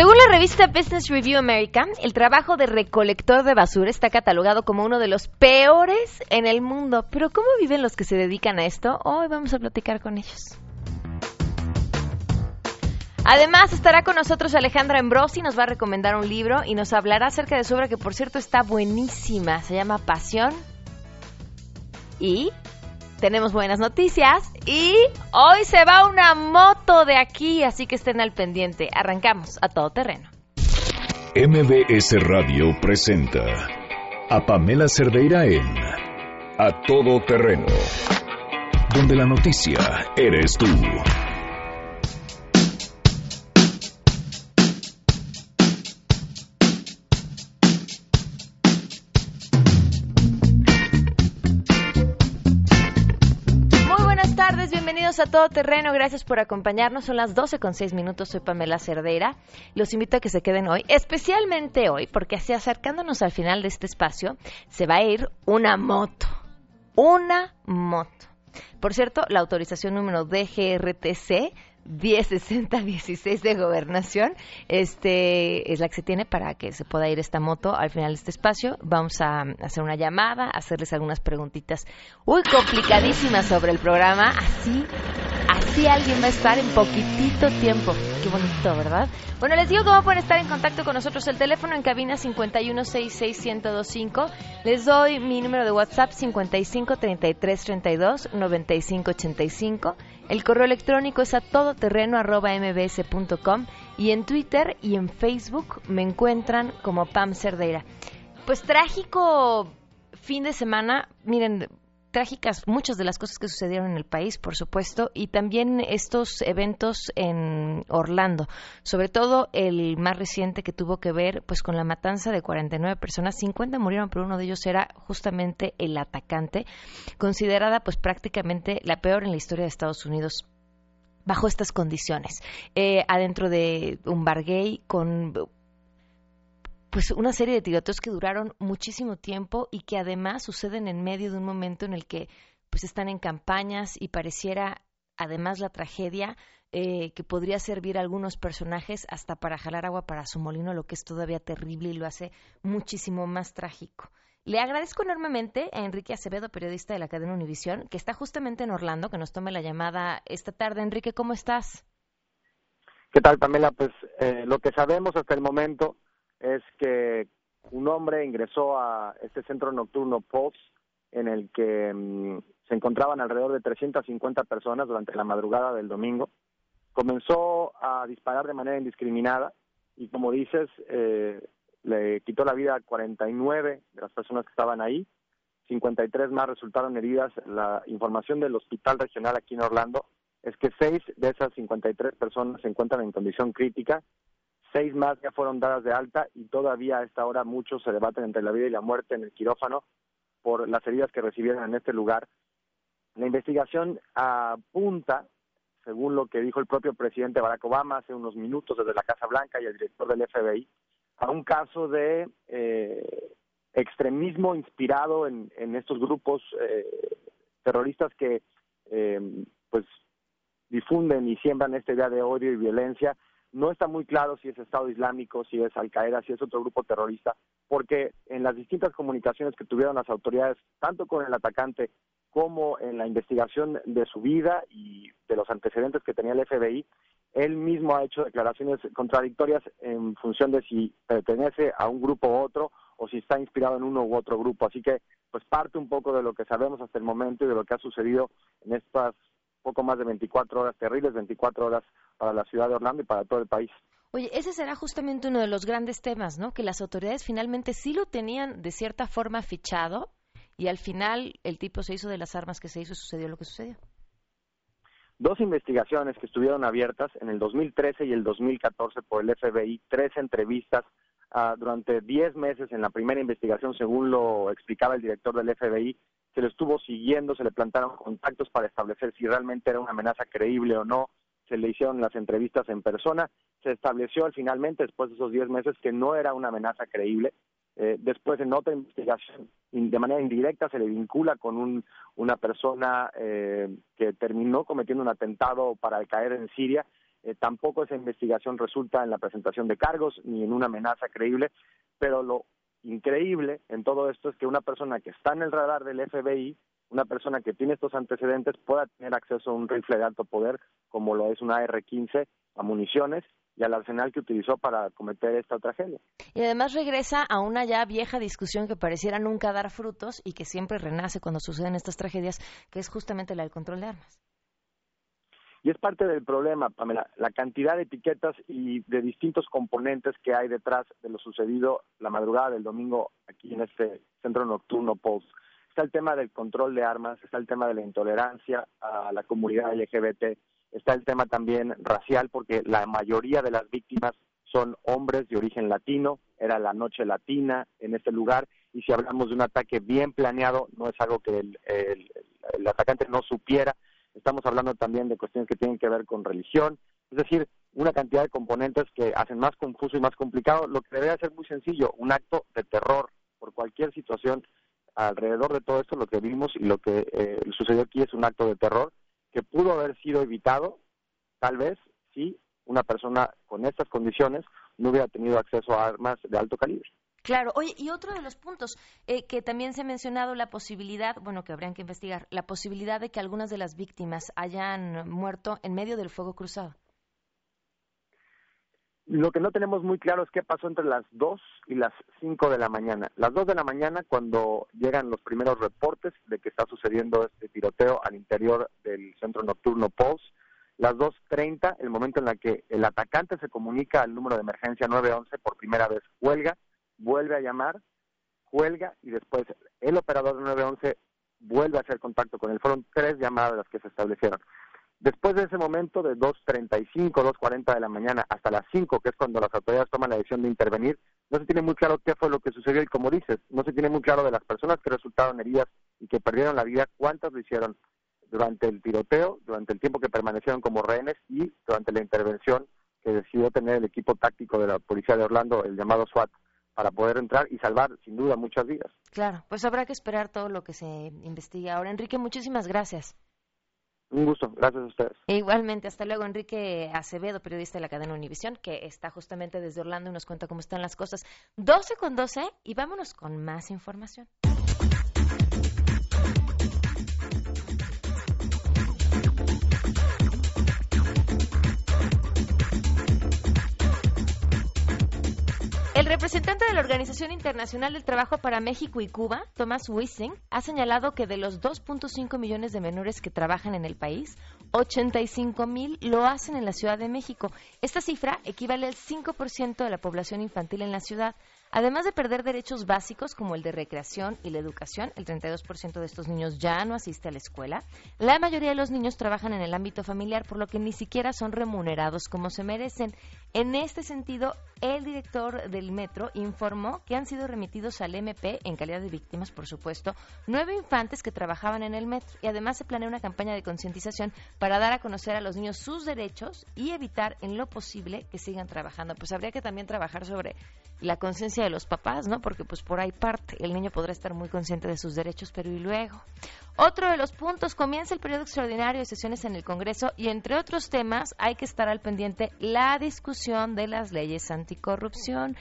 Según la revista Business Review America, el trabajo de recolector de basura está catalogado como uno de los peores en el mundo. Pero ¿cómo viven los que se dedican a esto? Hoy vamos a platicar con ellos. Además estará con nosotros Alejandra Embrosi, nos va a recomendar un libro y nos hablará acerca de su obra que por cierto está buenísima, se llama Pasión. Y tenemos buenas noticias y hoy se va una moto de aquí, así que estén al pendiente. Arrancamos a todo terreno. MBS Radio presenta a Pamela Cerdeira en A Todo Terreno, donde la noticia eres tú. A Todo Terreno, gracias por acompañarnos. Son las 12 con 6 minutos, soy Pamela Cerdeira. Los invito a que se queden hoy, especialmente hoy, porque así acercándonos al final de este espacio, se va a ir una moto. Una moto. Por cierto, la autorización número DGRTC 106016 de gobernación este es la que se tiene para que se pueda ir esta moto al final de este espacio. Vamos a hacer una llamada hacerles algunas preguntitas uy complicadísimas sobre el programa. Así así alguien va a estar en poquitito tiempo. Qué bonito verdad bueno les digo cómo pueden estar en contacto con nosotros el teléfono en cabina 5166125 les doy mi número de WhatsApp 5533329585 el correo electrónico es a y en Twitter y en Facebook me encuentran como Pam Cerdeira. Pues trágico fin de semana, miren, trágicas muchas de las cosas que sucedieron en el país, por supuesto, y también estos eventos en Orlando, sobre todo el más reciente que tuvo que ver pues con la matanza de 49 personas, 50 murieron, pero uno de ellos era justamente el atacante, considerada pues prácticamente la peor en la historia de Estados Unidos bajo estas condiciones, eh, adentro de un bar gay con pues una serie de tiroteos que duraron muchísimo tiempo y que además suceden en medio de un momento en el que pues están en campañas y pareciera además la tragedia eh, que podría servir a algunos personajes hasta para jalar agua para su molino, lo que es todavía terrible y lo hace muchísimo más trágico. Le agradezco enormemente a Enrique Acevedo, periodista de la cadena Univisión, que está justamente en Orlando, que nos tome la llamada esta tarde. Enrique, ¿cómo estás? ¿Qué tal, Pamela? Pues eh, lo que sabemos hasta el momento es que un hombre ingresó a este centro nocturno Pulse en el que mm, se encontraban alrededor de 350 personas durante la madrugada del domingo. Comenzó a disparar de manera indiscriminada y, como dices, eh, le quitó la vida a 49 de las personas que estaban ahí. 53 más resultaron heridas. La información del hospital regional aquí en Orlando es que seis de esas 53 personas se encuentran en condición crítica seis más ya fueron dadas de alta y todavía a esta hora muchos se debaten entre la vida y la muerte en el quirófano por las heridas que recibieron en este lugar. La investigación apunta, según lo que dijo el propio presidente Barack Obama hace unos minutos desde la Casa Blanca y el director del FBI, a un caso de eh, extremismo inspirado en, estos grupos eh, terroristas que eh, pues difunden y siembran esta idea de odio y violencia no está muy claro si es Estado Islámico, si es Al Qaeda, si es otro grupo terrorista, porque en las distintas comunicaciones que tuvieron las autoridades, tanto con el atacante como en la investigación de su vida y de los antecedentes que tenía el FBI, él mismo ha hecho declaraciones contradictorias en función de si pertenece a un grupo u otro o si está inspirado en uno u otro grupo. Así que, pues parte un poco de lo que sabemos hasta el momento y de lo que ha sucedido en estas poco más de 24 horas, terribles 24 horas para la ciudad de Orlando y para todo el país. Oye, ese será justamente uno de los grandes temas, ¿no? Que las autoridades finalmente sí lo tenían de cierta forma fichado y al final el tipo se hizo de las armas que se hizo y sucedió lo que sucedió. Dos investigaciones que estuvieron abiertas en el 2013 y el 2014 por el FBI, tres entrevistas uh, durante diez meses en la primera investigación, según lo explicaba el director del FBI, se le estuvo siguiendo, se le plantaron contactos para establecer si realmente era una amenaza creíble o no, se le hicieron las entrevistas en persona, se estableció finalmente, después de esos 10 meses, que no era una amenaza creíble. Eh, después, en otra investigación, de manera indirecta, se le vincula con un, una persona eh, que terminó cometiendo un atentado para caer en Siria. Eh, tampoco esa investigación resulta en la presentación de cargos ni en una amenaza creíble, pero lo increíble en todo esto es que una persona que está en el radar del FBI, una persona que tiene estos antecedentes, pueda tener acceso a un rifle de alto poder como lo es una AR-15, a municiones y al arsenal que utilizó para cometer esta tragedia. Y además regresa a una ya vieja discusión que pareciera nunca dar frutos y que siempre renace cuando suceden estas tragedias, que es justamente la del control de armas. Y es parte del problema, Pamela, la cantidad de etiquetas y de distintos componentes que hay detrás de lo sucedido la madrugada del domingo aquí en este centro nocturno Pulse. Está el tema del control de armas, está el tema de la intolerancia a la comunidad LGBT, está el tema también racial, porque la mayoría de las víctimas son hombres de origen latino, era la noche latina en este lugar, y si hablamos de un ataque bien planeado, no es algo que el, el, atacante no supiera, estamos hablando también de cuestiones que tienen que ver con religión, es decir, una cantidad de componentes que hacen más confuso y más complicado, lo que debería ser muy sencillo, un acto de terror por cualquier situación alrededor de todo esto, lo que vimos y lo que eh, sucedió aquí es un acto de terror que pudo haber sido evitado, tal vez, si una persona con estas condiciones no hubiera tenido acceso a armas de alto calibre. Claro, oye, y otro de los puntos eh, que también se ha mencionado, la posibilidad, bueno, que habrían que investigar, la posibilidad de que algunas de las víctimas hayan muerto en medio del fuego cruzado. Lo que no tenemos muy claro es qué pasó entre las 2 y las 5 de la mañana. Las 2 de la mañana, cuando llegan los primeros reportes de que está sucediendo este tiroteo al interior del centro nocturno Pulse. Las 2.30, el momento en el que el atacante se comunica al número de emergencia 911 por primera vez, huelga, vuelve a llamar, huelga y después el operador de 911 vuelve a hacer contacto con él. Fueron tres llamadas las que se establecieron. Después de ese momento, de 2.35, 2.40 de la mañana hasta las 5, que es cuando las autoridades toman la decisión de intervenir, no se tiene muy claro qué fue lo que sucedió y como dices, no se tiene muy claro de las personas que resultaron heridas y que perdieron la vida, cuántas lo hicieron durante el tiroteo, durante el tiempo que permanecieron como rehenes y durante la intervención que decidió tener el equipo táctico de la policía de Orlando, el llamado SWAT, para poder entrar y salvar, sin duda, muchas vidas. Claro, pues habrá que esperar todo lo que se investigue ahora. Enrique, muchísimas gracias. Un gusto, gracias a ustedes. E igualmente, hasta luego, Enrique Acevedo, periodista de la cadena Univisión, que está justamente desde Orlando y nos cuenta cómo están las cosas. 12 con 12 y vámonos con más información. El representante de la Organización Internacional del Trabajo para México y Cuba, Thomas Wissing, ha señalado que de los 2.5 millones de menores que trabajan en el país, 85 mil lo hacen en la Ciudad de México. Esta cifra equivale al 5% de la población infantil en la ciudad. Además de perder derechos básicos como el de recreación y la educación, el 32% de estos niños ya no asiste a la escuela. La mayoría de los niños trabajan en el ámbito familiar, por lo que ni siquiera son remunerados como se merecen. En este sentido, el director del metro informó que han sido remitidos al MP, en calidad de víctimas, por supuesto, nueve infantes que trabajaban en el metro y además se planea una campaña de concientización para dar a conocer a los niños sus derechos y evitar en lo posible que sigan trabajando. Pues habría que también trabajar sobre la conciencia de los papás, ¿no? Porque pues por ahí parte, el niño podrá estar muy consciente de sus derechos, pero y luego. Otro de los puntos, comienza el periodo extraordinario de sesiones en el Congreso y entre otros temas hay que estar al pendiente la discusión de las leyes anticorrupción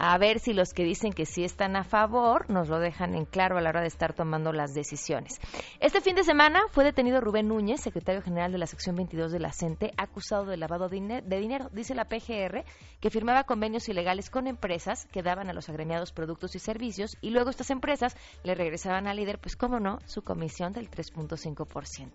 a ver si los que dicen que sí están a favor nos lo dejan en claro a la hora de estar tomando las decisiones. Este fin de semana fue detenido Rubén Núñez, secretario general de la sección 22 de la CENTE, acusado de lavado de dinero. Dice la PGR que firmaba convenios ilegales con empresas que daban a los agremiados productos y servicios y luego estas empresas le regresaban al líder, pues cómo no, su comisión del 3.5%.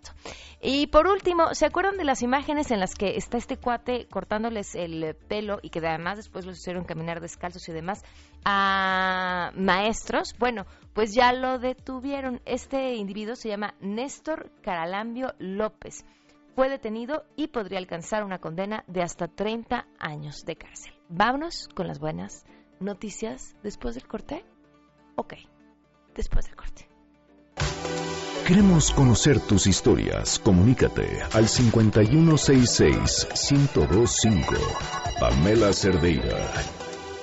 Y por último, ¿se acuerdan de las imágenes en las que está este cuate cortándoles el pelo y que además después los hicieron caminar descalzos y demás a maestros, bueno, pues ya lo detuvieron. Este individuo se llama Néstor Caralambio López. Fue detenido y podría alcanzar una condena de hasta 30 años de cárcel. Vámonos con las buenas noticias después del corte. Ok, después del corte. Queremos conocer tus historias. Comunícate al 5166-1025. Pamela Cerdeira.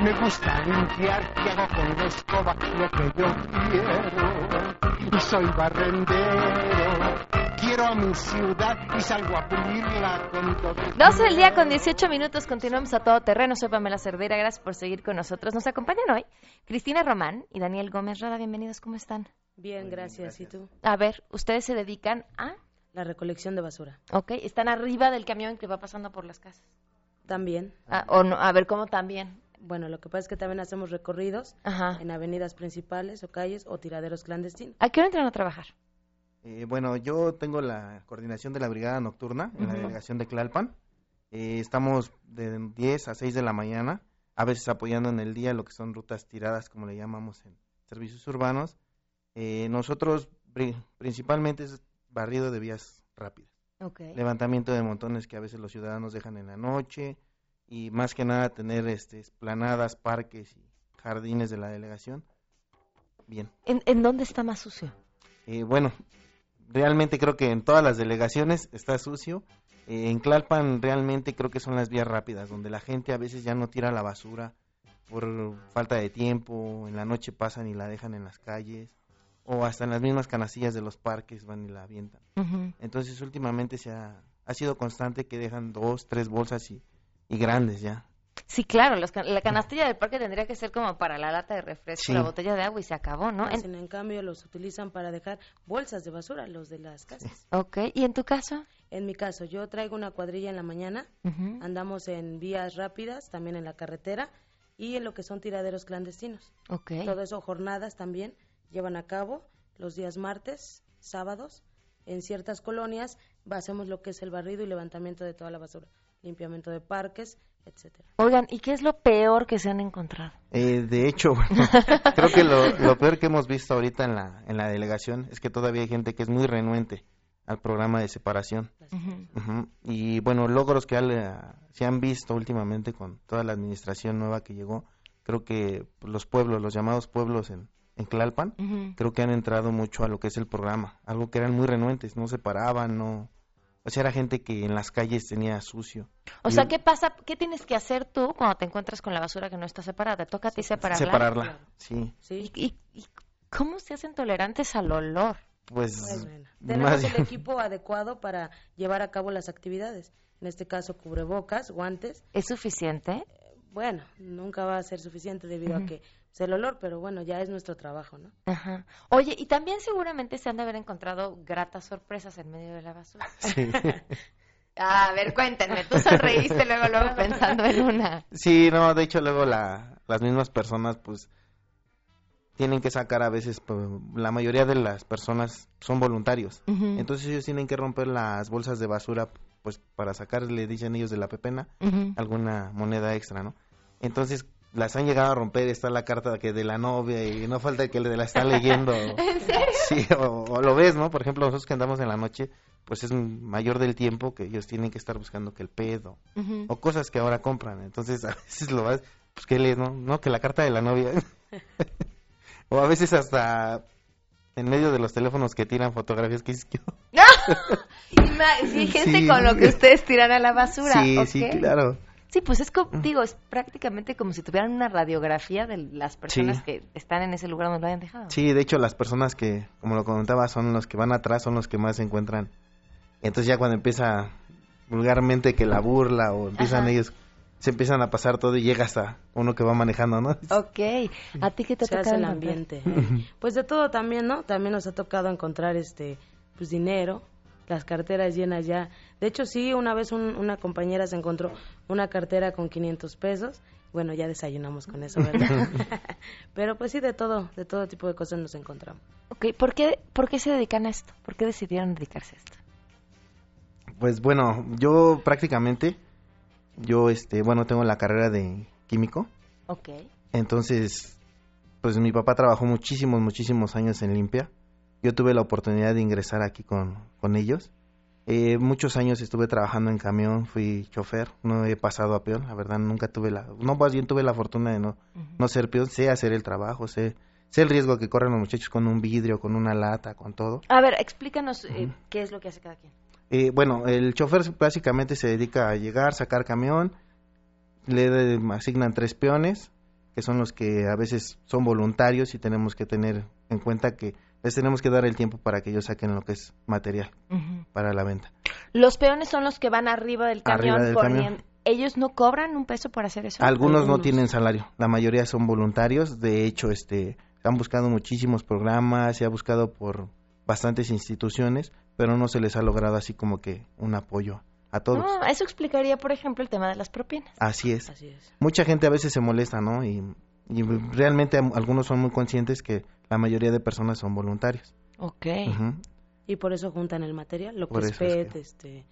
me gusta limpiar y hago con la escoba lo que yo quiero. Y soy barrendero, quiero a mi ciudad y salgo a pulirla con todo. 12 del día con 18 minutos, continuamos a todo terreno. Soy Pamela Cerdera, gracias por seguir con nosotros. Nos acompañan hoy Cristina Román y Daniel Gómez Rada. Bienvenidos, ¿cómo están? Bien, gracias. ¿Y tú? A ver, ustedes se dedican a. La recolección de basura. Ok, están arriba del camión que va pasando por las casas. También. Ah, o no, a ver, ¿cómo también? Bueno, lo que pasa es que también hacemos recorridos Ajá. en avenidas principales o calles o tiraderos clandestinos. ¿A qué hora entran a trabajar? Eh, bueno, yo tengo la coordinación de la brigada nocturna en la delegación de Tlalpan. Eh, estamos de 10 a 6 de la mañana, a veces apoyando en el día lo que son rutas tiradas, como le llamamos en servicios urbanos. Eh, nosotros pri- principalmente es barrido de vías rápidas, Ok. levantamiento de montones que a veces los ciudadanos dejan en la noche y más que nada tener este, esplanadas, parques y jardines de la delegación. Bien. ¿En, en dónde está más sucio? Eh, bueno, realmente creo que en todas las delegaciones está sucio. Eh, en Tlalpan realmente creo que son las vías rápidas, donde la gente a veces ya no tira la basura por falta de tiempo, en la noche pasan y la dejan en las calles, o hasta en las mismas canastillas de los parques van y la avientan. Entonces últimamente se ha, ha sido constante que dejan dos, tres bolsas y, y grandes ya. Sí, claro, los can- la canastilla del parque tendría que ser como para la lata de refresco, Sí. la botella de agua y se acabó, ¿no? En- Hacen, en cambio, los utilizan para dejar bolsas de basura, los de las casas. ok, ¿y en tu caso? En mi caso, yo traigo una cuadrilla en la mañana, Ujú. andamos en vías rápidas, también en la carretera y en lo que son tiraderos clandestinos. Ok. Todo eso, jornadas también llevan a cabo los días martes, sábados. En ciertas colonias hacemos lo que es el barrido y levantamiento de toda la basura, limpiamiento de parques, etcétera. Oigan, ¿y qué es lo peor que se han encontrado? Eh, de hecho, bueno, creo que lo, lo peor que hemos visto ahorita en la, en la delegación es que todavía hay gente que es muy renuente al programa de separación. Ujú. Ujú. Y bueno, logros que al- se han visto últimamente con toda la administración nueva que llegó, creo que los pueblos, los llamados pueblos en, en Tlalpan, Ujú. creo que han entrado mucho a lo que es el programa, algo que eran muy renuentes, no se paraban, no... O sea, era gente que en las calles tenía sucio. O Y sea, ¿qué pasa? ¿Qué tienes que hacer tú cuando te encuentras con la basura que no está separada? Toca a ti separarla. Separarla, sí. ¿sí? ¿Y, y- y cómo se hacen tolerantes al olor? Pues, Pues bueno, más tenemos el equipo adecuado para llevar a cabo las actividades. En este caso, cubrebocas, guantes. ¿Es suficiente? Bueno, nunca va a ser suficiente debido a que es el olor, pero bueno, ya es nuestro trabajo, ¿no? Ajá. Oye, y también seguramente se han de haber encontrado gratas sorpresas en medio de la basura. sí. A ver, cuéntenme. Tú sonreíste luego, luego pensando en una. Sí, no, de hecho luego la, las mismas personas pues tienen que sacar a veces, pues, la mayoría de las personas son voluntarios. Entonces ellos tienen que romper las bolsas de basura pues para sacar, le dicen ellos de la pepena, alguna moneda extra, ¿no? Entonces las han llegado a romper, está la carta que de la novia y no falta que le la está leyendo. ¿En serio? Sí, o, o lo ves, ¿no? Por ejemplo, nosotros que andamos en la noche, pues es mayor del tiempo que ellos tienen que estar buscando que el pedo o cosas que ahora compran. Entonces a veces lo vas, pues que lees, ¿no? No, que la carta de la novia. o a veces hasta en medio de los teléfonos que tiran fotografías que dices que... Ima- Sí, con lo que ustedes tiran a la basura. Sí, sí, claro. Sí, pues es como, digo, es prácticamente como si tuvieran una radiografía de las personas Sí. que están en ese lugar donde lo hayan dejado. Sí, de hecho las personas que, como lo comentaba, son los que van atrás, son los que más se encuentran. Entonces ya cuando empieza vulgarmente que la burla o empiezan Ajá. ellos, se empiezan a pasar todo y llega hasta uno que va manejando, ¿no? Ok. ¿A ti qué te se toca el ambiente. Pues de todo también, ¿no? También nos ha tocado encontrar este pues dinero, las carteras llenas ya. De hecho, sí, una vez un- una compañera se encontró una cartera con 500 pesos. Bueno, ya desayunamos con eso, ¿verdad? Pero pues sí, de todo, de todo tipo de cosas nos encontramos. Ok, ¿por qué, ¿por qué se dedican a esto? ¿Por qué decidieron dedicarse a esto? Pues bueno, yo prácticamente, yo este, bueno, tengo la carrera de químico, Ok. entonces, pues mi papá trabajó muchísimos, muchísimos años en limpia. Yo tuve la oportunidad de ingresar aquí con, con ellos Eh, muchos años estuve trabajando en camión, fui chofer, no he pasado a peón, la verdad nunca tuve la, no más bien tuve la fortuna de no, no ser peón, sé hacer el trabajo, sé, sé el riesgo que corren los muchachos con un vidrio, con una lata, con todo. A ver, explícanos eh, qué es lo que hace cada quien. Eh, bueno, el chofer básicamente se dedica a llegar, sacar camión, le de- asignan tres peones, que son los que a veces son voluntarios y tenemos que tener en cuenta que les tenemos que dar el tiempo para que ellos saquen lo que es material para la venta. Los peones son los que van arriba del camión Arriba del camión. ¿Ellos no cobran un peso por hacer eso? Algunos no tienen salario, la mayoría son voluntarios, de hecho, este, han buscado muchísimos programas, se ha buscado por bastantes instituciones, pero no se les ha logrado así como que un apoyo a todos. No, eso explicaría, por ejemplo, el tema de las propinas. Así es. Así es. Mucha gente a veces se molesta, ¿no? Y, y realmente algunos son muy conscientes que la mayoría de personas son voluntarios. Ok. Y por eso juntan el material, lo que Por es es PET, que- este,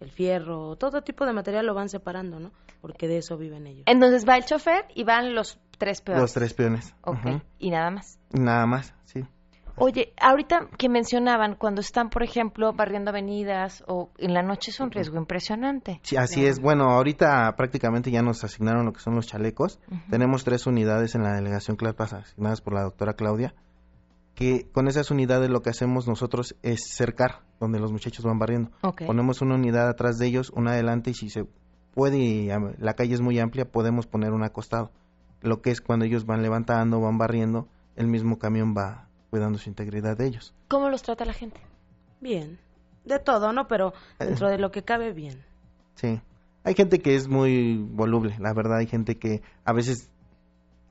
el fierro, todo tipo de material lo van separando, ¿no? Porque de eso viven ellos. Entonces va el chofer y van los tres peones. Los tres peones. Ok. Y nada más. Nada más, sí. Oye, ahorita que mencionaban, cuando están, por ejemplo, barriendo avenidas o en la noche es un riesgo impresionante. Sí, así es. Bueno, ahorita prácticamente ya nos asignaron lo que son los chalecos. Tenemos tres unidades en la delegación Clapas asignadas por la doctora Claudia, que con esas unidades lo que hacemos nosotros es cercar donde los muchachos van barriendo. Ponemos una unidad atrás de ellos, una adelante y si se puede, y la calle es muy amplia, podemos poner un acostado. Lo que es cuando ellos van levantando, van barriendo, el mismo camión va cuidando su integridad de ellos. ¿Cómo los trata la gente? Bien. De todo, ¿no? Pero dentro de lo que cabe, bien. Sí. Hay gente que es muy voluble, la verdad. Hay gente que a veces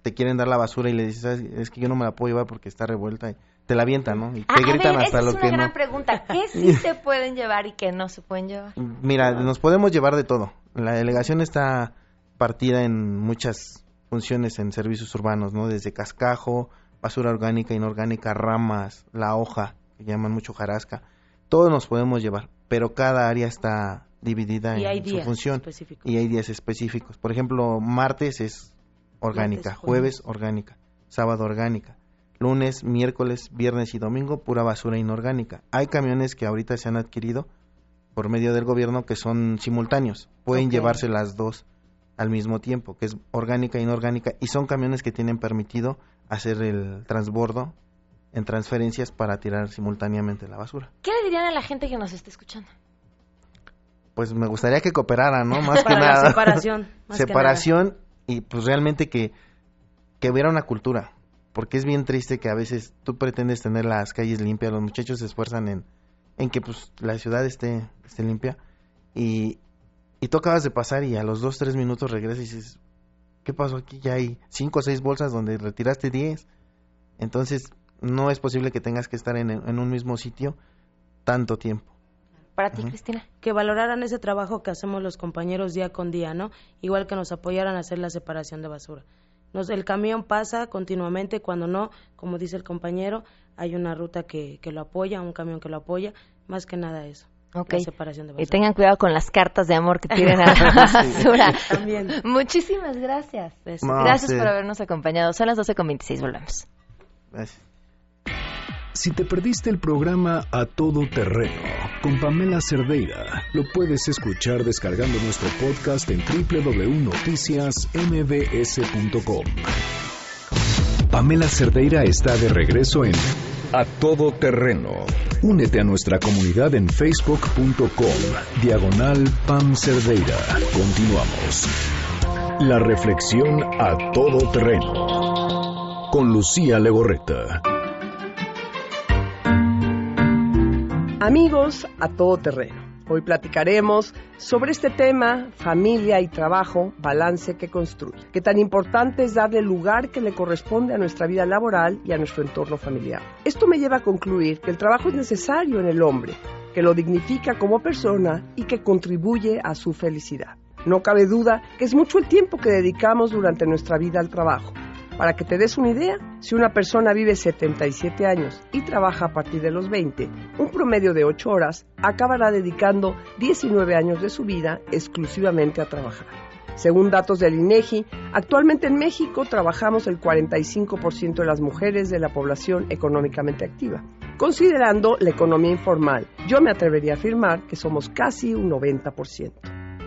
te quieren dar la basura y le dices, "Ay, es que yo no me la puedo llevar porque está revuelta. Y te la avientan, ¿no? Y te Ah, a gritan ver, hasta esa lo es una que gran no. pregunta. ¿Qué sí se pueden llevar y qué no se pueden llevar? Mira, nos podemos llevar de todo. La delegación está partida en muchas funciones en servicios urbanos, ¿no? Desde cascajo, basura orgánica, inorgánica, ramas, la hoja, que llaman mucho jarasca. Todos nos podemos llevar, pero cada área está dividida Y en hay su función específicos. y hay días específicos. Por ejemplo, martes es orgánica, Martes, jueves orgánica, sábado orgánica, lunes, miércoles, viernes y domingo pura basura inorgánica. Hay camiones que ahorita se han adquirido por medio del gobierno que son simultáneos, pueden llevarse las dos al mismo tiempo, que es orgánica e inorgánica, y son camiones que tienen permitido hacer el transbordo en transferencias para tirar simultáneamente la basura. ¿Qué le dirían a la gente que nos está escuchando? Pues me gustaría que cooperaran, ¿no? Más que la nada. separación, más que separación y pues realmente que, que hubiera una cultura. Porque es bien triste que a veces tú pretendes tener las calles limpias, los muchachos se esfuerzan en, en que pues la ciudad esté, esté limpia y, y tú acabas de pasar y a los dos, tres minutos regresas y dices, ¿qué pasó aquí? Ya hay cinco o seis bolsas donde retiraste diez. Entonces no es posible que tengas que estar en, en un mismo sitio tanto tiempo. Para ti, Cristina. que valoraran ese trabajo que hacemos los compañeros día con día, ¿no? Igual que nos apoyaran a hacer la separación de basura. Nos, el camión pasa continuamente, cuando no, como dice el compañero, hay una ruta que, que lo apoya, un camión que lo apoya, más que nada eso. Ok. La separación de Y tengan cuidado con las cartas de amor que tiren a la basura. También. Muchísimas gracias. Gracias. No, Gracias sí. por habernos acompañado. Son las 12.26, volvemos. Gracias. Si te perdiste el programa A Todo Terreno con Pamela Cerdeira, lo puedes escuchar descargando nuestro podcast en www.noticiasmbs.com. Pamela Cerdeira está de regreso en A Todo Terreno. Únete a nuestra comunidad en facebook.com, diagonal Pam Cerdeira. Continuamos. La reflexión A Todo Terreno. Con Lucía Legorreta. Amigos a todo terreno. Hoy platicaremos sobre este tema, familia y trabajo, balance que construye. Qué tan importante es darle el lugar que le corresponde a nuestra vida laboral y a nuestro entorno familiar. Esto me lleva a concluir que el trabajo es necesario en el hombre, que lo dignifica como persona y que contribuye a su felicidad. No cabe duda que es mucho el tiempo que dedicamos durante nuestra vida al trabajo. Para que te des una idea, si una persona vive 77 años y trabaja a partir de los 20, un promedio de 8 horas, acabará dedicando 19 años de su vida exclusivamente a trabajar. Según datos del INEGI, actualmente en México trabajamos el 45% de las mujeres de la población económicamente activa. Considerando la economía informal, yo me atrevería a afirmar que somos casi un 90%.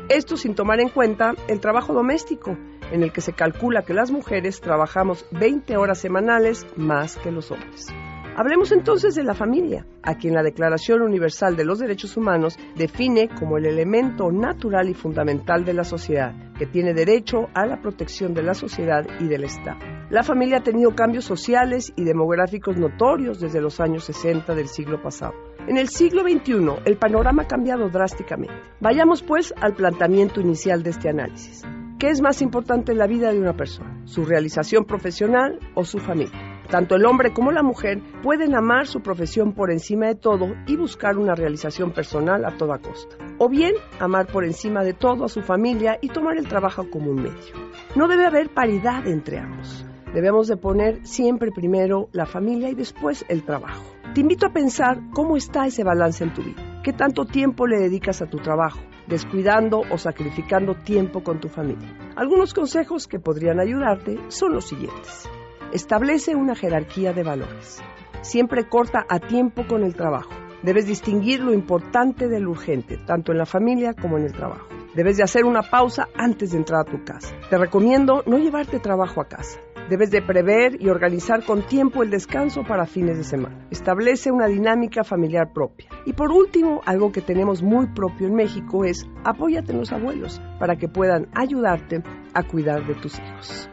Esto sin tomar en cuenta el trabajo doméstico, en el que se calcula que las mujeres trabajamos 20 horas semanales más que los hombres. Hablemos entonces de la familia, a quien la Declaración Universal de los Derechos Humanos define como el elemento natural y fundamental de la sociedad, que tiene derecho a la protección de la sociedad y del Estado. La familia ha tenido cambios sociales y demográficos notorios desde los años 60 del siglo pasado. En el siglo XXI, el panorama ha cambiado drásticamente. Vayamos pues al planteamiento inicial de este análisis. ¿Qué es más importante en la vida de una persona? ¿Su realización profesional o su familia? Tanto el hombre como la mujer pueden amar su profesión por encima de todo y buscar una realización personal a toda costa. O bien amar por encima de todo a su familia y tomar el trabajo como un medio. No debe haber paridad entre ambos. Debemos de poner siempre primero la familia y después el trabajo. Te invito a pensar cómo está ese balance en tu vida. ¿Qué tanto tiempo le dedicas a tu trabajo? Descuidando o sacrificando tiempo con tu familia. Algunos consejos que podrían ayudarte son los siguientes. Establece una jerarquía de valores. Siempre corta a tiempo con el trabajo. Debes distinguir lo importante de lo urgente, tanto en la familia como en el trabajo. Debes de hacer una pausa antes de entrar a tu casa. Te recomiendo no llevarte trabajo a casa. Debes de prever y organizar con tiempo el descanso para fines de semana. Establece una dinámica familiar propia. Y por último, algo que tenemos muy propio en México es apóyate en los abuelos para que puedan ayudarte a cuidar de tus hijos.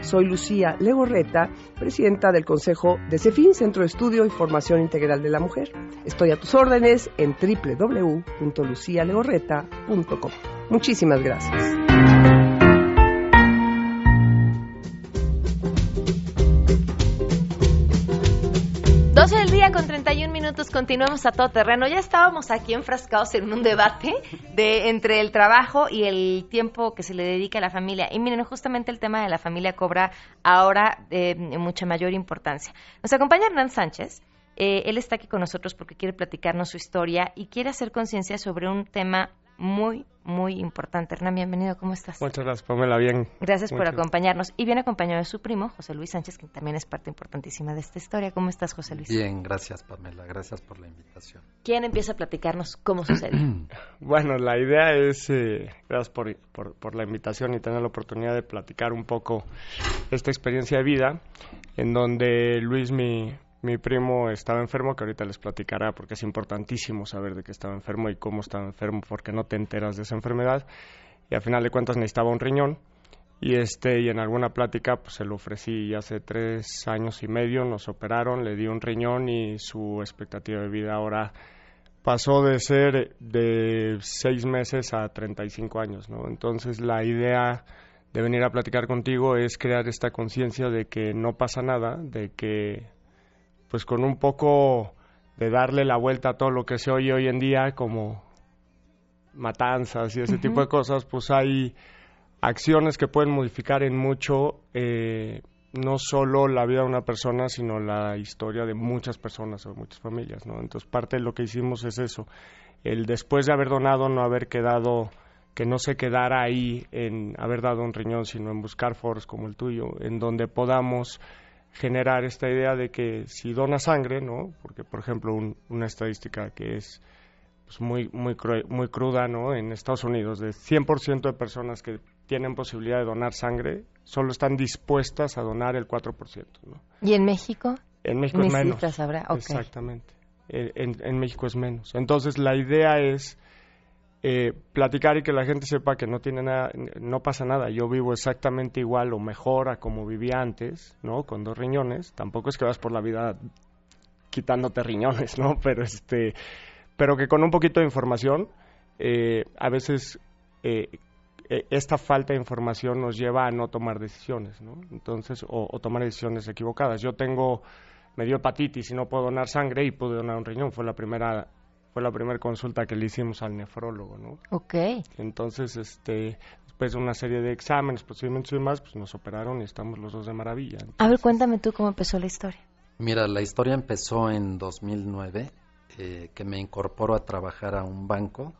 Soy Lucía Legorreta, presidenta del Consejo de CEFIN, Centro de Estudio y Formación Integral de la Mujer. Estoy a tus órdenes en www.lucialegorreta.com. Muchísimas gracias. 12 del día con 31 minutos, continuamos a todo terreno. Ya estábamos aquí enfrascados en un debate de entre el trabajo y el tiempo que se le dedica a la familia. Y miren, justamente el tema de la familia cobra ahora eh, mucha mayor importancia. Nos acompaña Hernán Sánchez. Eh, él está aquí con nosotros porque quiere platicarnos su historia y quiere hacer conciencia sobre un tema muy, muy importante. Hernán, bienvenido, ¿cómo estás? Muchas gracias, Pamela, bien. Gracias por acompañarnos. Y viene acompañado de su primo, José Luis Sánchez, que también es parte importantísima de esta historia. ¿Cómo estás, José Luis? Bien, gracias, Pamela, gracias por la invitación. ¿Quién empieza a platicarnos cómo sucede? bueno, la idea es, eh, gracias por, por, por la invitación y tener la oportunidad de platicar un poco esta experiencia de vida, en donde Luis, mi, mi primo estaba enfermo, que ahorita les platicará porque es importantísimo saber de qué estaba enfermo y cómo estaba enfermo porque no te enteras de esa enfermedad. Y al final de cuentas necesitaba un riñón. Y este, y en alguna plática pues se lo ofrecí hace tres años y medio, nos operaron, le di un riñón y su expectativa de vida ahora pasó de ser de seis meses a 35 años, ¿no? Entonces la idea de venir a platicar contigo es crear esta conciencia de que no pasa nada, de que pues con un poco de darle la vuelta a todo lo que se oye hoy en día como matanzas y ese tipo de cosas, pues hay acciones que pueden modificar en mucho eh, no solo la vida de una persona, sino la historia de muchas personas o muchas familias, ¿no? Entonces parte de lo que hicimos es eso, el después de haber donado no haber quedado que no se quedara ahí en haber dado un riñón, sino en buscar foros como el tuyo, en donde podamos generar esta idea de que si dona sangre, ¿no? Porque, por ejemplo, una estadística que es pues, muy, muy, muy cruda, ¿no? En Estados Unidos, de 100% de personas que tienen posibilidad de donar sangre, solo están dispuestas a donar el 4%, ¿no? ¿Y en México? En México es menos. Exactamente. En, en México es menos. Entonces, la idea es eh, platicar y que la gente sepa que no tiene nada, no pasa nada. Yo vivo exactamente igual o mejor a como vivía antes, ¿no? Con dos riñones. Tampoco es que vas por la vida quitándote riñones, ¿no? Pero este, pero que con un poquito de información, eh, a veces eh, e, esta falta de información nos lleva a no tomar decisiones, ¿no? Entonces, o, o tomar decisiones equivocadas. Yo tengo, me dio hepatitis y no puedo donar sangre y pude donar un riñón. Fue la primera fue la primera consulta que le hicimos al nefrólogo, ¿no? Ok. Entonces, este, después de una serie de exámenes, procedimientos y demás, pues nos operaron y estamos los dos de maravilla. A ver, cuéntame tú cómo empezó la historia. Mira, la historia empezó en 2009, eh, que me incorporo a trabajar a un banco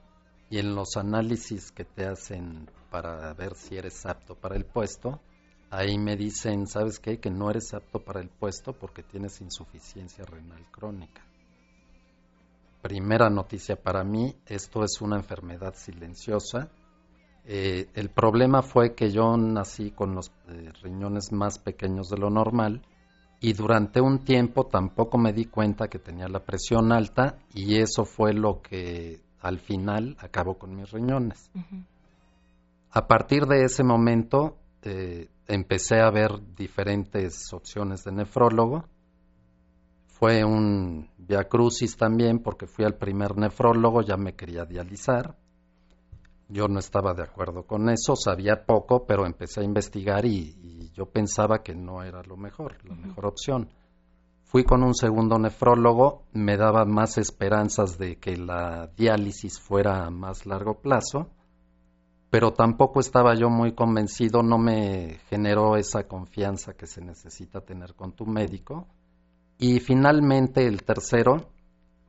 y en los análisis que te hacen para ver si eres apto para el puesto, ahí me dicen, ¿sabes qué? Que no eres apto para el puesto porque tienes insuficiencia renal crónica. Primera noticia para mí, esto es una enfermedad silenciosa. Eh, el problema fue que yo nací con los eh, riñones más pequeños de lo normal y durante un tiempo tampoco me di cuenta que tenía la presión alta y eso fue lo que al final acabó con mis riñones. A partir de ese momento eh, empecé a ver diferentes opciones de nefrólogo. Fue un crucis también porque fui al primer nefrólogo, ya me quería dializar. Yo no estaba de acuerdo con eso, sabía poco, pero empecé a investigar y, yo pensaba que no era lo mejor, la mejor opción. Fui con un segundo nefrólogo, me daba más esperanzas de que la diálisis fuera a más largo plazo, pero tampoco estaba yo muy convencido, no me generó esa confianza que se necesita tener con tu médico. Y finalmente el tercero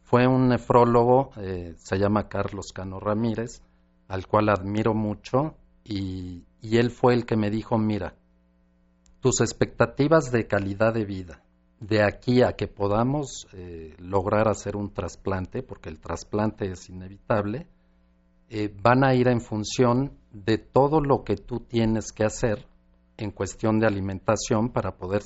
fue un nefrólogo, eh, se llama Carlos Cano Ramírez, al cual admiro mucho, y él fue el que me dijo, mira, tus expectativas de calidad de vida, de aquí a que podamos eh, lograr hacer un trasplante, porque el trasplante es inevitable, eh, van a ir en función de todo lo que tú tienes que hacer en cuestión de alimentación para poder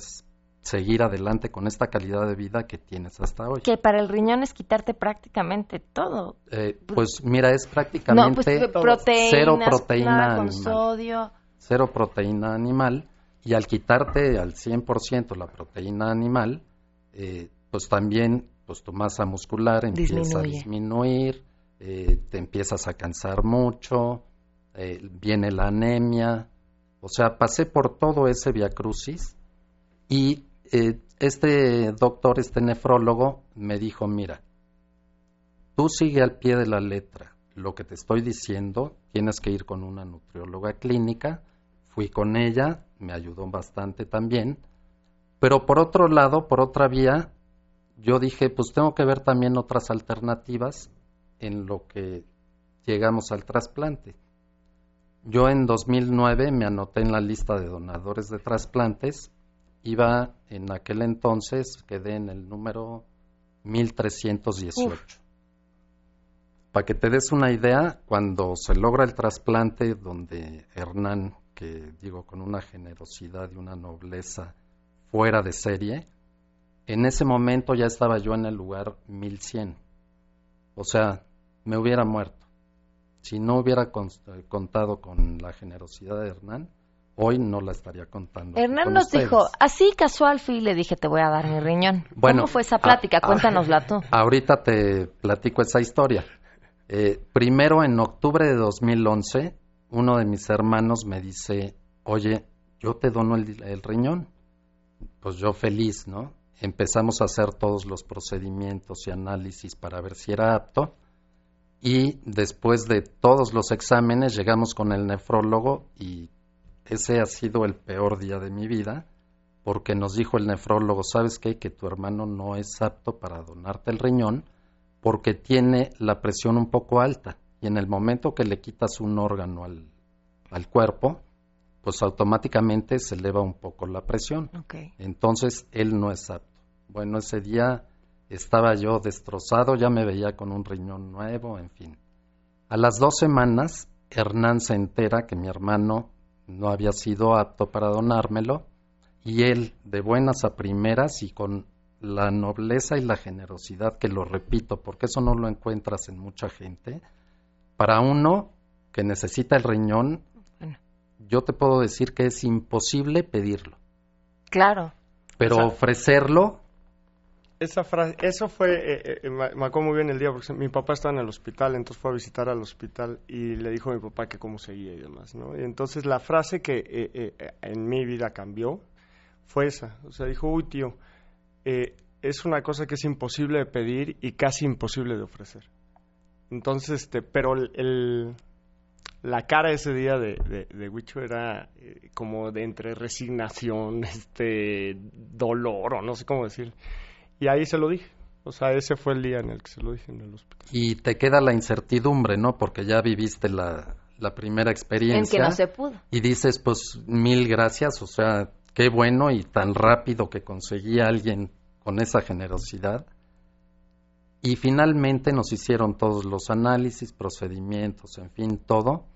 seguir adelante con esta calidad de vida que tienes hasta hoy. Que para el riñón es quitarte prácticamente todo. Eh, pues mira, es prácticamente pues, cero proteína con animal. sodio. Cero proteína animal y al quitarte al 100% la proteína animal, eh, pues también pues tu masa muscular empieza a disminuir, eh, te empiezas a cansar mucho, eh, viene la anemia. O sea, pasé por todo ese viacrucis y este doctor, este nefrólogo, me dijo, mira, tú sigue al pie de la letra. Lo que te estoy diciendo, tienes que ir con una nutrióloga clínica, Fui con ella, me ayudó bastante también, pero por otro lado, por otra vía, yo dije, pues tengo que ver también otras alternativas en lo que llegamos al trasplante. Yo en 2009 me anoté en la lista de donadores de trasplantes, iba en aquel entonces, quedé en el número 1318. Para que te des una idea, cuando se logra el trasplante donde Hernán que digo con una generosidad y una nobleza fuera de serie, en ese momento ya estaba yo en el lugar 1100. O sea, me hubiera muerto. Si no hubiera contado con la generosidad de Hernán, hoy no la estaría contando. Hernán nos dijo, así casual fui y le dije, te voy a dar mi riñón. Bueno, ¿Cómo fue esa plática? Cuéntanosla tú. Ahorita te platico esa historia. Eh, primero, en octubre de 2011, uno de mis hermanos me dice, oye, yo te dono el, riñón. Pues yo feliz, ¿no? Empezamos a hacer todos los procedimientos y análisis para ver si era apto. Y después de todos los exámenes llegamos con el nefrólogo y ese ha sido el peor día de mi vida porque nos dijo el nefrólogo, ¿sabes qué? Que tu hermano no es apto para donarte el riñón porque tiene la presión un poco alta y en el momento que le quitas un órgano al, al cuerpo, pues automáticamente se eleva un poco la presión. Entonces él no es apto. Bueno, ese día estaba yo destrozado, ya me veía con un riñón nuevo, en fin. A las dos semanas, Hernán se entera que mi hermano no había sido apto para donármelo y él, de buenas a primeras y con la nobleza y la generosidad, que lo repito, porque eso no lo encuentras en mucha gente, para uno que necesita el riñón, yo te puedo decir que es imposible pedirlo. Claro. Pero ofrecerlo... Esa frase, eso fue, eh, eh, me acuerdo muy bien el día, porque mi papá estaba en el hospital, entonces fue a visitar al hospital y le dijo a mi papá que cómo seguía y demás, ¿no? Y entonces la frase que eh, en mi vida cambió fue esa. O sea, dijo, uy, tío, es una cosa que es imposible de pedir y casi imposible de ofrecer. Entonces, este, pero el, la cara ese día de, de, Huicho era eh, como de entre resignación, este, dolor o no sé cómo decir. Y ahí se lo dije. O sea, ese fue el día en el que se lo dije en el hospital. Y te queda la incertidumbre, ¿no? Porque ya viviste la, la primera experiencia. En que no se pudo. Y dices, pues, mil gracias, o sea, qué bueno y tan rápido que conseguí a alguien con esa generosidad. Y finalmente nos hicieron todos los análisis, procedimientos, en fin, todo.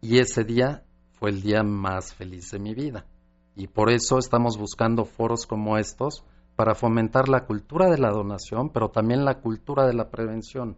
Y ese día fue el día más feliz de mi vida. Y por eso estamos buscando foros como estos para fomentar la cultura de la donación, pero también la cultura de la prevención.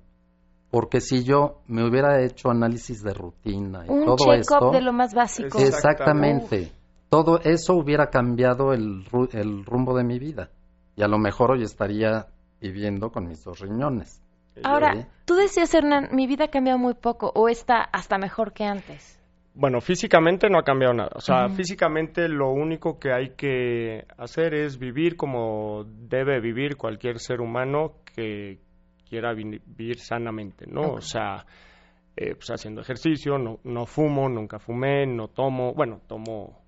Porque si yo me hubiera hecho análisis de rutina y Un todo esto, de lo más básico. exactamente, todo eso hubiera cambiado el, ru- el rumbo de mi vida. Y a lo mejor hoy estaría viviendo con mis dos riñones. Ahora, Sí. tú decías, Hernán, mi vida ha cambiado muy poco o está hasta mejor que antes. Bueno, físicamente no ha cambiado nada. O sea, físicamente lo único que hay que hacer es vivir como debe vivir cualquier ser humano que quiera vi- vivir sanamente, ¿no? O sea, eh, pues haciendo ejercicio, no, no fumo, nunca fumé, no tomo, bueno, tomo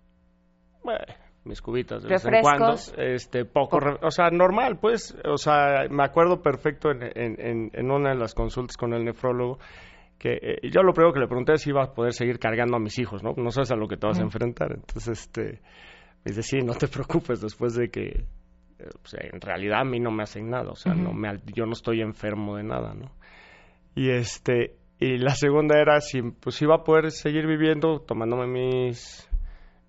eh, mis cubitas de vez en cuando, este, poco, o sea, normal, pues, o sea, me acuerdo perfecto en, en, en, en una de las consultas con el nefrólogo que eh, yo lo primero que le pregunté es si iba a poder seguir cargando a mis hijos, ¿no? No sabes a lo que te vas a enfrentar. Entonces, este, me dice, sí, no te preocupes después de que, eh, pues, en realidad a mí no me hacen nada, o sea, no me, yo no estoy enfermo de nada, ¿no? Y este, y la segunda era si, pues, iba a poder seguir viviendo tomándome mis,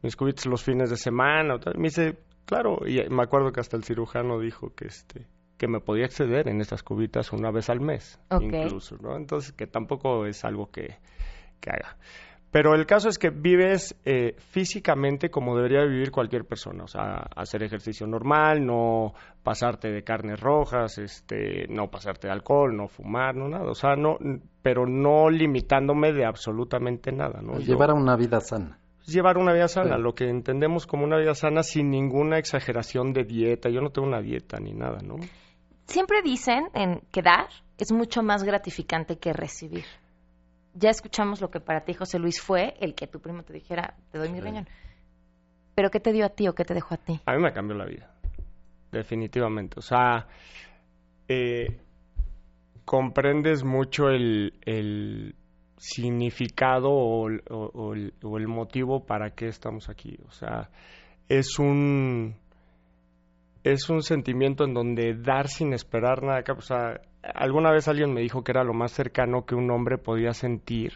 mis cubitos los fines de semana. o tal. Me dice, claro, y me acuerdo que hasta el cirujano dijo que este que me podía exceder en estas cubitas una vez al mes, incluso, ¿no? Entonces, que tampoco es algo que, que haga. Pero el caso es que vives eh, físicamente como debería vivir cualquier persona, o sea, hacer ejercicio normal, no pasarte de carnes rojas, este, no pasarte de alcohol, no fumar, no nada, o sea, no, pero no limitándome de absolutamente nada, ¿no? Yo- Llevar una vida sana. Llevar una vida sana, Sí. lo que entendemos como una vida sana sin ninguna exageración de dieta. Yo no tengo una dieta ni nada, ¿no? Siempre dicen en que dar es mucho más gratificante que recibir. Ya escuchamos lo que para ti, José Luis, fue el que tu primo te dijera, te doy mi Sí. riñón. Pero ¿qué te dio a ti o qué te dejó a ti? A mí me cambió la vida, definitivamente. O sea, eh, comprendes mucho el, el significado o, el- motivo para qué estamos aquí. O sea, es un es un sentimiento en donde dar sin esperar nada. O sea, alguna vez alguien me dijo que era lo más cercano que un hombre podía sentir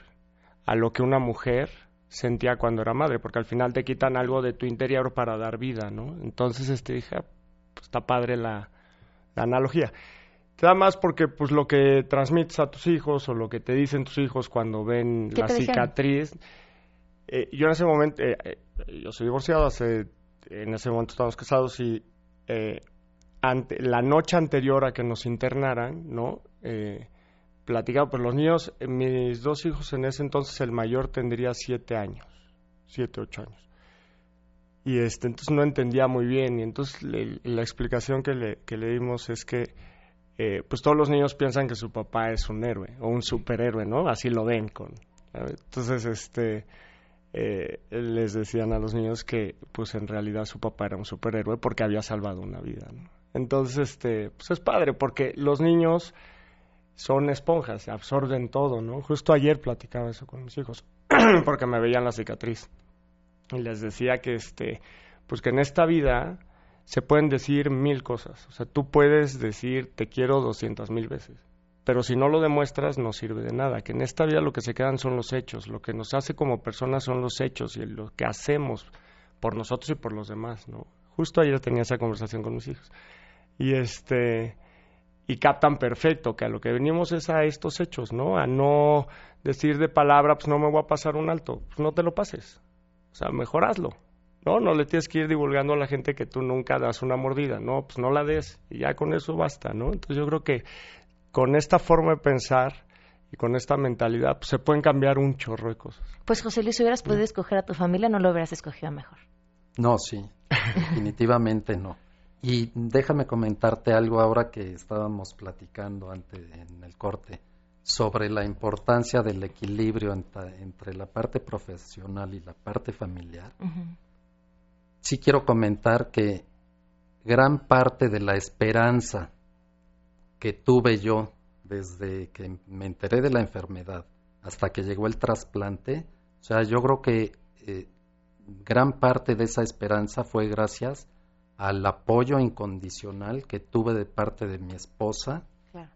a lo que una mujer sentía cuando era madre, porque al final te quitan algo de tu interior para dar vida, ¿no? Entonces, este, dije, ah, pues está padre la, la analogía. Te da más porque, pues, lo que transmites a tus hijos o lo que te dicen tus hijos cuando ven ¿Qué la cicatriz. eh, yo en ese momento, eh, eh, yo soy divorciado, hace, en ese momento estábamos casados y eh, ante, la noche anterior a que nos internaran, ¿no? Platicaba, pues los niños, mis dos hijos en ese entonces, el mayor tendría siete años, siete, ocho años. Y este, entonces no entendía muy bien, y entonces le- la explicación que le, que le dimos es que, eh, pues todos los niños piensan que su papá es un héroe, o un superhéroe, ¿no? Así lo ven con... Entonces, este, eh, les decían a los niños que, pues en realidad su papá era un superhéroe porque había salvado una vida, ¿no? Entonces, este, pues es padre porque los niños son esponjas, absorben todo, ¿no? Justo ayer platicaba eso con mis hijos, porque me veían la cicatriz. Y les decía que, este, pues que en esta vida se pueden decir mil cosas. O sea, tú puedes decir te quiero doscientas mil veces. Pero si no lo demuestras, no sirve de nada. Que en esta vida lo que se quedan son los hechos. Lo que nos hace como personas son los hechos y lo que hacemos por nosotros y por los demás, ¿no? Justo ayer tenía esa conversación con mis hijos. Y este y captan perfecto que a lo que venimos es a estos hechos, ¿no? A no decir de palabra, pues no me voy a pasar un alto, pues no te lo pases. O sea, mejor hazlo, ¿no? No le tienes que ir divulgando a la gente que tú nunca das una mordida, no, pues no la des y ya con eso basta, ¿no? Entonces yo creo que con esta forma de pensar y con esta mentalidad pues, se pueden cambiar un chorro de cosas. Pues José Luis, si hubieras podido escoger a tu familia, no lo hubieras escogido mejor. No, sí, definitivamente no. Y déjame comentarte algo ahora que estábamos platicando antes en el corte sobre la importancia del equilibrio entre la parte profesional y la parte familiar. Ujú. Sí quiero comentar que gran parte de la esperanza que tuve yo desde que me enteré de la enfermedad hasta que llegó el trasplante, o sea, yo creo que eh, gran parte de esa esperanza fue gracias al apoyo incondicional que tuve de parte de mi esposa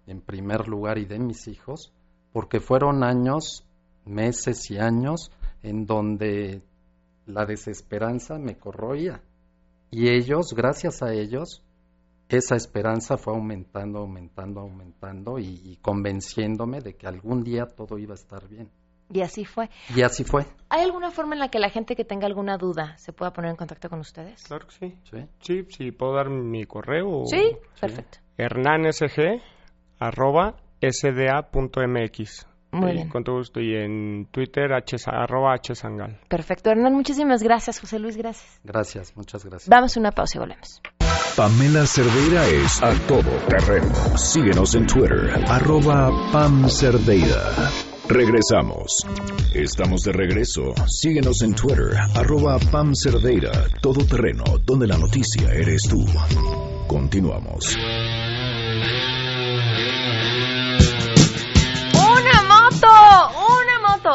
en primer lugar y de mis hijos, porque fueron años, meses y años en donde la desesperanza me corroía. Y ellos, gracias a ellos, esa esperanza fue aumentando, aumentando, aumentando y, y, convenciéndome de que algún día todo iba a estar bien. Y así fue. Y así fue. ¿Hay alguna forma en la que la gente que tenga alguna duda se pueda poner en contacto con ustedes? Claro que sí. Sí, Sí, sí, puedo dar mi correo. Sí, perfecto. hernansg arroba sda.mx. Muy Eh, bien. Con todo gusto. Y en Twitter, h, arroba hsangal. Perfecto. Hernán, muchísimas gracias. José Luis, gracias. Gracias, muchas gracias. Vamos a una pausa y volvemos. Pamela Cerdeira es a todo terreno. Síguenos en Twitter, arroba Pam Cerdeira. Regresamos. Estamos de regreso. Síguenos en Twitter, arroba Pam Cerdeira, todo terreno, donde la noticia eres tú. Continuamos.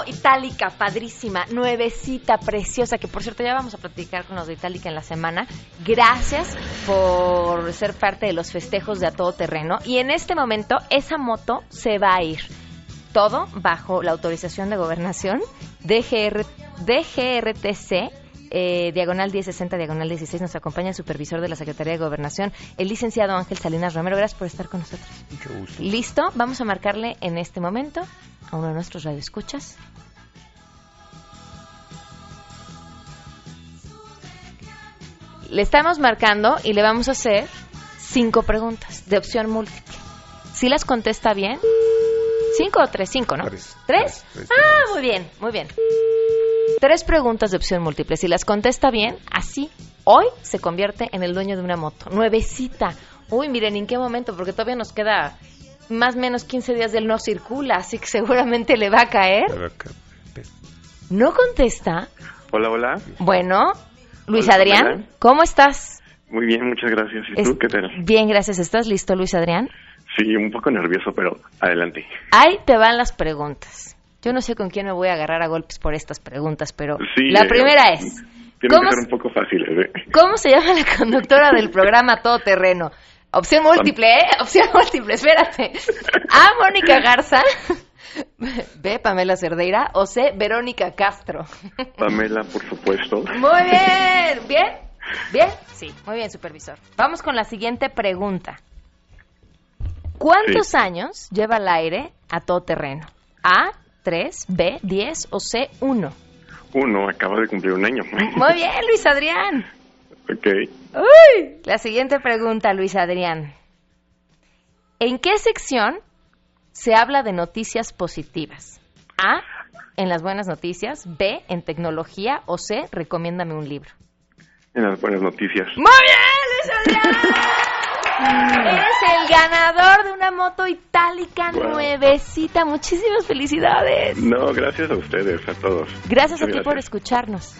Itálica, padrísima, nuevecita, preciosa, que por cierto ya vamos a platicar con los de Itálica en la semana. Gracias por ser parte de los festejos de a todo terreno. Y en este momento esa moto se va a ir. Todo bajo la autorización de gobernación DGR, DGRTC. eh, diagonal 1060, diagonal 16, nos acompaña el supervisor de la Secretaría de Gobernación, el licenciado Ángel Salinas Romero. Gracias por estar con nosotros. Mucho gusto. Listo, vamos a marcarle en este momento a uno de nuestros radioescuchas. Le estamos marcando y le vamos a hacer cinco preguntas de opción múltiple. Si las contesta bien, cinco o tres, cinco, ¿no? Tres. ¿Tres? Tres, tres, Ah, muy bien, muy bien. Tres preguntas de opción múltiple. Si las contesta bien, así, hoy se convierte en el dueño de una moto. Nuevecita. Uy, miren, ¿en qué momento? Porque todavía nos queda más o menos 15 días del no circula, así que seguramente le va a caer. ¿No contesta? Hola, hola. Bueno, Luis Hola, Adrián. ¿cómo estás? Muy bien, muchas gracias. ¿Y Es- tú qué tal? Bien, gracias. ¿Estás listo, Luis Adrián? Sí, un poco nervioso, pero adelante. Ahí te van las preguntas. Yo no sé con quién me voy a agarrar a golpes por estas preguntas, pero Sí, la eh, primera es, Tienen ¿cómo, que ser un poco fáciles, ¿eh? ¿cómo se llama la conductora del programa Todoterreno? Opción múltiple, ¿eh? Opción múltiple, espérate. A, Mónica Garza. B, Pamela Cerdeira. O C, Verónica Castro. Pamela, por supuesto. Muy bien. ¿Bien? ¿Bien? Sí, muy bien, supervisor. Vamos con la siguiente pregunta. ¿Cuántos Sí. años lleva al aire a todo terreno? A, 3, B, 10 o C, 1. Uno acaba de cumplir un año. Muy bien, Luis Adrián. Ok. Uy. La siguiente pregunta, Luis Adrián. ¿En qué sección se habla de noticias positivas? A, en las buenas noticias, B, en tecnología o C, recomiéndame un libro. En las buenas noticias. Muy bien, Luis Adrián. Eres el ganador de una moto itálica Wow. nuevecita. Muchísimas felicidades. No, gracias a ustedes, a todos. Gracias a ti por escucharnos.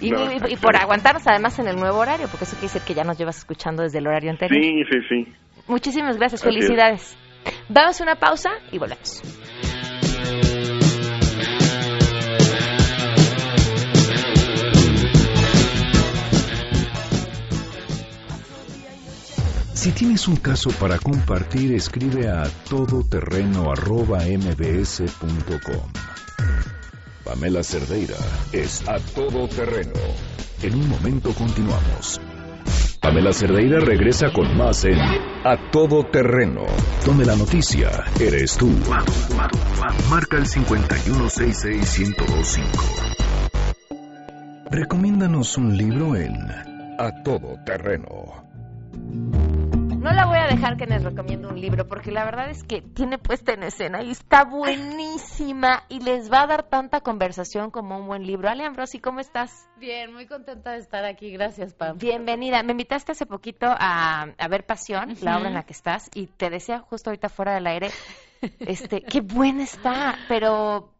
Y, No, y- y gracias. por aguantarnos además en el nuevo horario, porque eso quiere decir que ya nos llevas escuchando desde el horario anterior. Sí, sí, sí. Muchísimas gracias, Así es. felicidades. Damos una pausa y volvemos. Si tienes un caso para compartir, escribe a todoterreno.mbs.com. Pamela Cerdeira es a todo terreno. En un momento continuamos. Pamela Cerdeira regresa con más en A Todo Terreno, donde la noticia eres tú. Marca el 5166125. Recomiéndanos un libro en A Todo Terreno. No la voy a dejar que les recomiende un libro, porque la verdad es que tiene puesta en escena y está buenísima y les va a dar tanta conversación como un buen libro. Ale Ambrosi, ¿cómo estás? Bien, muy contenta de estar aquí. Gracias, Pam. Bienvenida. Me invitaste hace poquito a, a ver Pasión, la obra en la que estás, y te decía justo ahorita fuera del aire, este, qué buena está, pero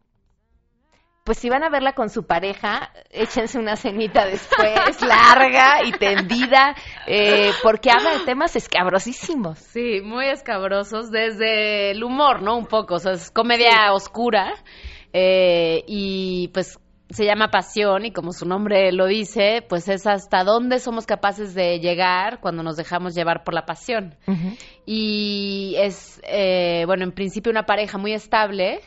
pues si van a verla con su pareja, échense una cenita después, larga y tendida, eh, porque habla de temas escabrosísimos. Sí, muy escabrosos desde el humor, ¿no? Un poco, o sea, es comedia oscura eh, y pues se llama pasión y como su nombre lo dice, pues es hasta dónde somos capaces de llegar cuando nos dejamos llevar por la pasión. Y es, eh, bueno, en principio una pareja muy estable,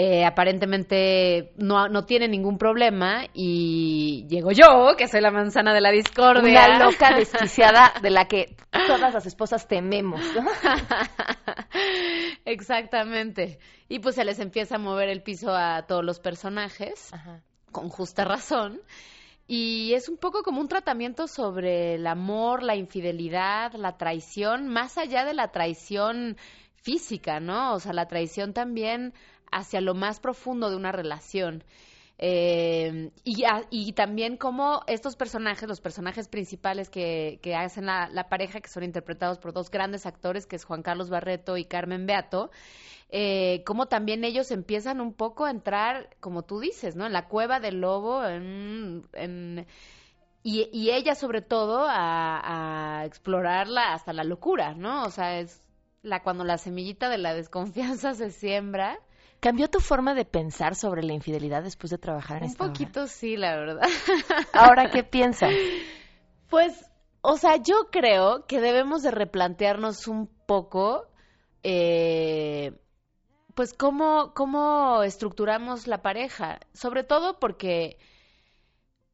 eh, aparentemente no, no tiene ningún problema y llego yo, que soy la manzana de la discordia. Una loca desquiciada de la que todas las esposas tememos. ¿no? Exactamente. Y pues se les empieza a mover el piso a todos los personajes, con justa razón. Y es un poco como un tratamiento sobre el amor, la infidelidad, la traición, más allá de la traición física, ¿no? O sea, la traición también hacia lo más profundo de una relación. Eh, y, y también como estos personajes, los personajes principales que, que hacen la, la pareja, que son interpretados por dos grandes actores, que es Juan Carlos Barreto y Carmen Beato, eh, como también ellos empiezan un poco a entrar, como tú dices, ¿no? En la cueva del lobo, en, y ella sobre todo a, a explorarla hasta la locura, ¿no? O sea, es la cuando la semillita de la desconfianza se siembra. ¿Cambió tu forma de pensar sobre la infidelidad después de trabajar en Un esta obra? poquito sí, la verdad. Ahora, ¿qué piensas? Pues, o sea, yo creo que debemos de replantearnos un poco, eh, pues, cómo, cómo estructuramos la pareja. Sobre todo porque,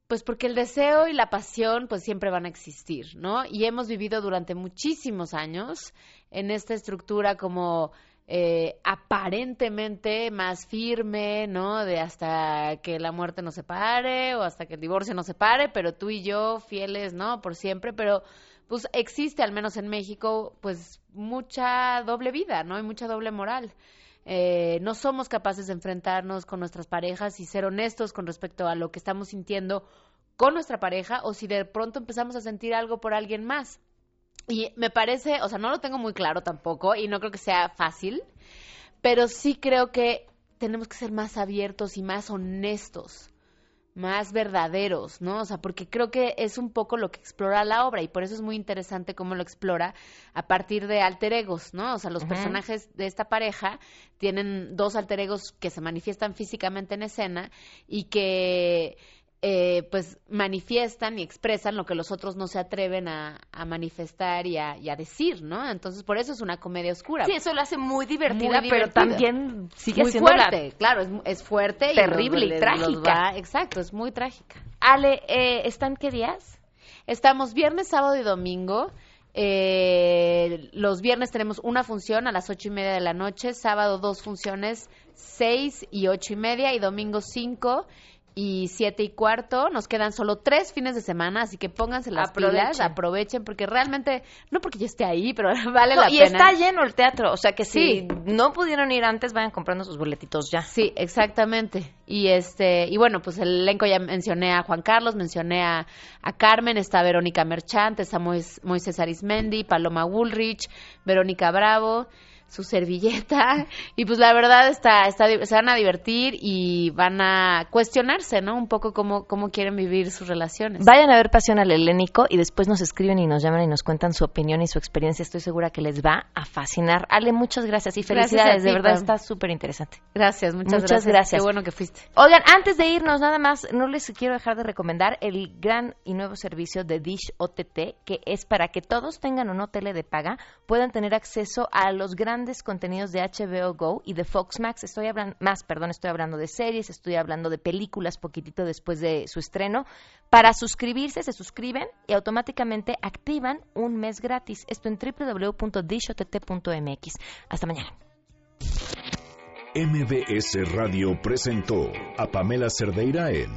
pues, porque el deseo y la pasión, pues, siempre van a existir, ¿no? Y hemos vivido durante muchísimos años en esta estructura como eh, aparentemente más firme, ¿no? De hasta que la muerte nos separe o hasta que el divorcio nos separe, pero tú y yo fieles, ¿no? Por siempre, pero pues existe, al menos en México, pues mucha doble vida, ¿no? Y mucha doble moral. Eh, no somos capaces de enfrentarnos con nuestras parejas y ser honestos con respecto a lo que estamos sintiendo con nuestra pareja o si de pronto empezamos a sentir algo por alguien más. Y me parece, o sea, no lo tengo muy claro tampoco y no creo que sea fácil, pero sí creo que tenemos que ser más abiertos y más honestos, más verdaderos, ¿no? O sea, porque creo que es un poco lo que explora la obra y por eso es muy interesante cómo lo explora a partir de alter egos, ¿no? O sea, los personajes de esta pareja tienen dos alter egos que se manifiestan físicamente en escena y que eh, pues manifiestan y expresan lo que los otros no se atreven a, a manifestar y a, y a decir, ¿no? Entonces, por eso es una comedia oscura. Sí, eso lo hace muy divertida, Muy pero divertida. también sigue muy siendo la- fuerte, claro, es, es fuerte y Terrible los- y les- trágica. va- exacto, es muy trágica. Ale, eh, ¿están qué días? Estamos viernes, sábado y domingo. Eh, los viernes tenemos una función a las ocho y media de la noche, sábado dos funciones, seis y ocho y media, y domingo cinco y siete y cuarto. Nos quedan solo tres fines de semana, así que pónganse las Aprovechen. pilas, aprovechen, porque realmente, no porque yo esté ahí, pero vale No, la y pena. está lleno el teatro, o sea que si Sí. no pudieron ir antes, vayan comprando sus boletitos ya. Sí, exactamente. Y este, y bueno, pues el elenco ya mencioné a Juan Carlos, mencioné a, a Carmen, está Verónica Merchant, está Mois- Moisés Arismendi, Paloma Woolrich, Verónica Bravo, su servilleta, y pues la verdad está, está, se van a divertir y van a cuestionarse, ¿no? Un poco cómo, cómo quieren vivir sus relaciones. Vayan a ver Pasión al Helénico y después nos escriben y nos llaman y nos cuentan su opinión y su experiencia. Estoy segura que les va a fascinar. Ale, muchas gracias y Gracias felicidades. a de verdad Pam. está súper interesante. Gracias, muchas, Muchas gracias. gracias. Qué bueno que fuiste. Oigan, antes de irnos, nada más, no les quiero dejar de recomendar el gran y nuevo servicio de Dish OTT, que es para que todos tengan o no tele de paga, puedan tener acceso a los grandes contenidos de HBO Go y de Fox Max. Estoy hablando más, perdón, estoy hablando de series, estoy hablando de películas poquitito después de su estreno. Para suscribirse, se suscriben y automáticamente activan un mes gratis. Esto en www.dishott.mx. Hasta mañana. MBS Radio presentó a Pamela Cerdeira en